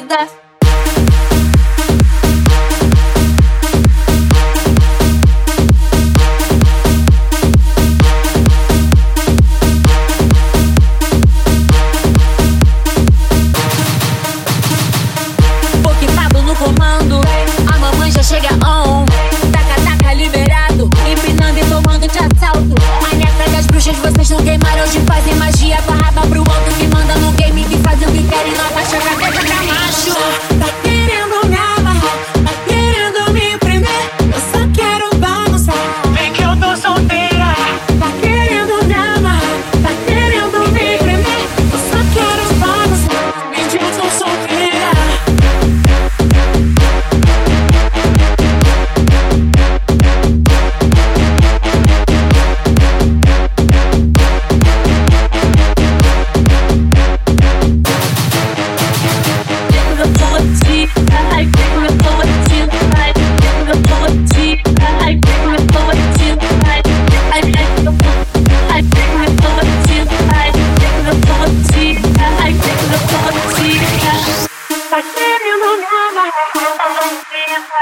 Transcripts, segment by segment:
vida. comando. A mamãe já chega on.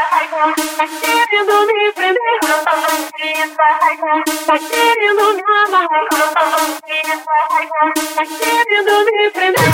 Tá querendo me prender Tá querendo me amarrar Tá querendo me prender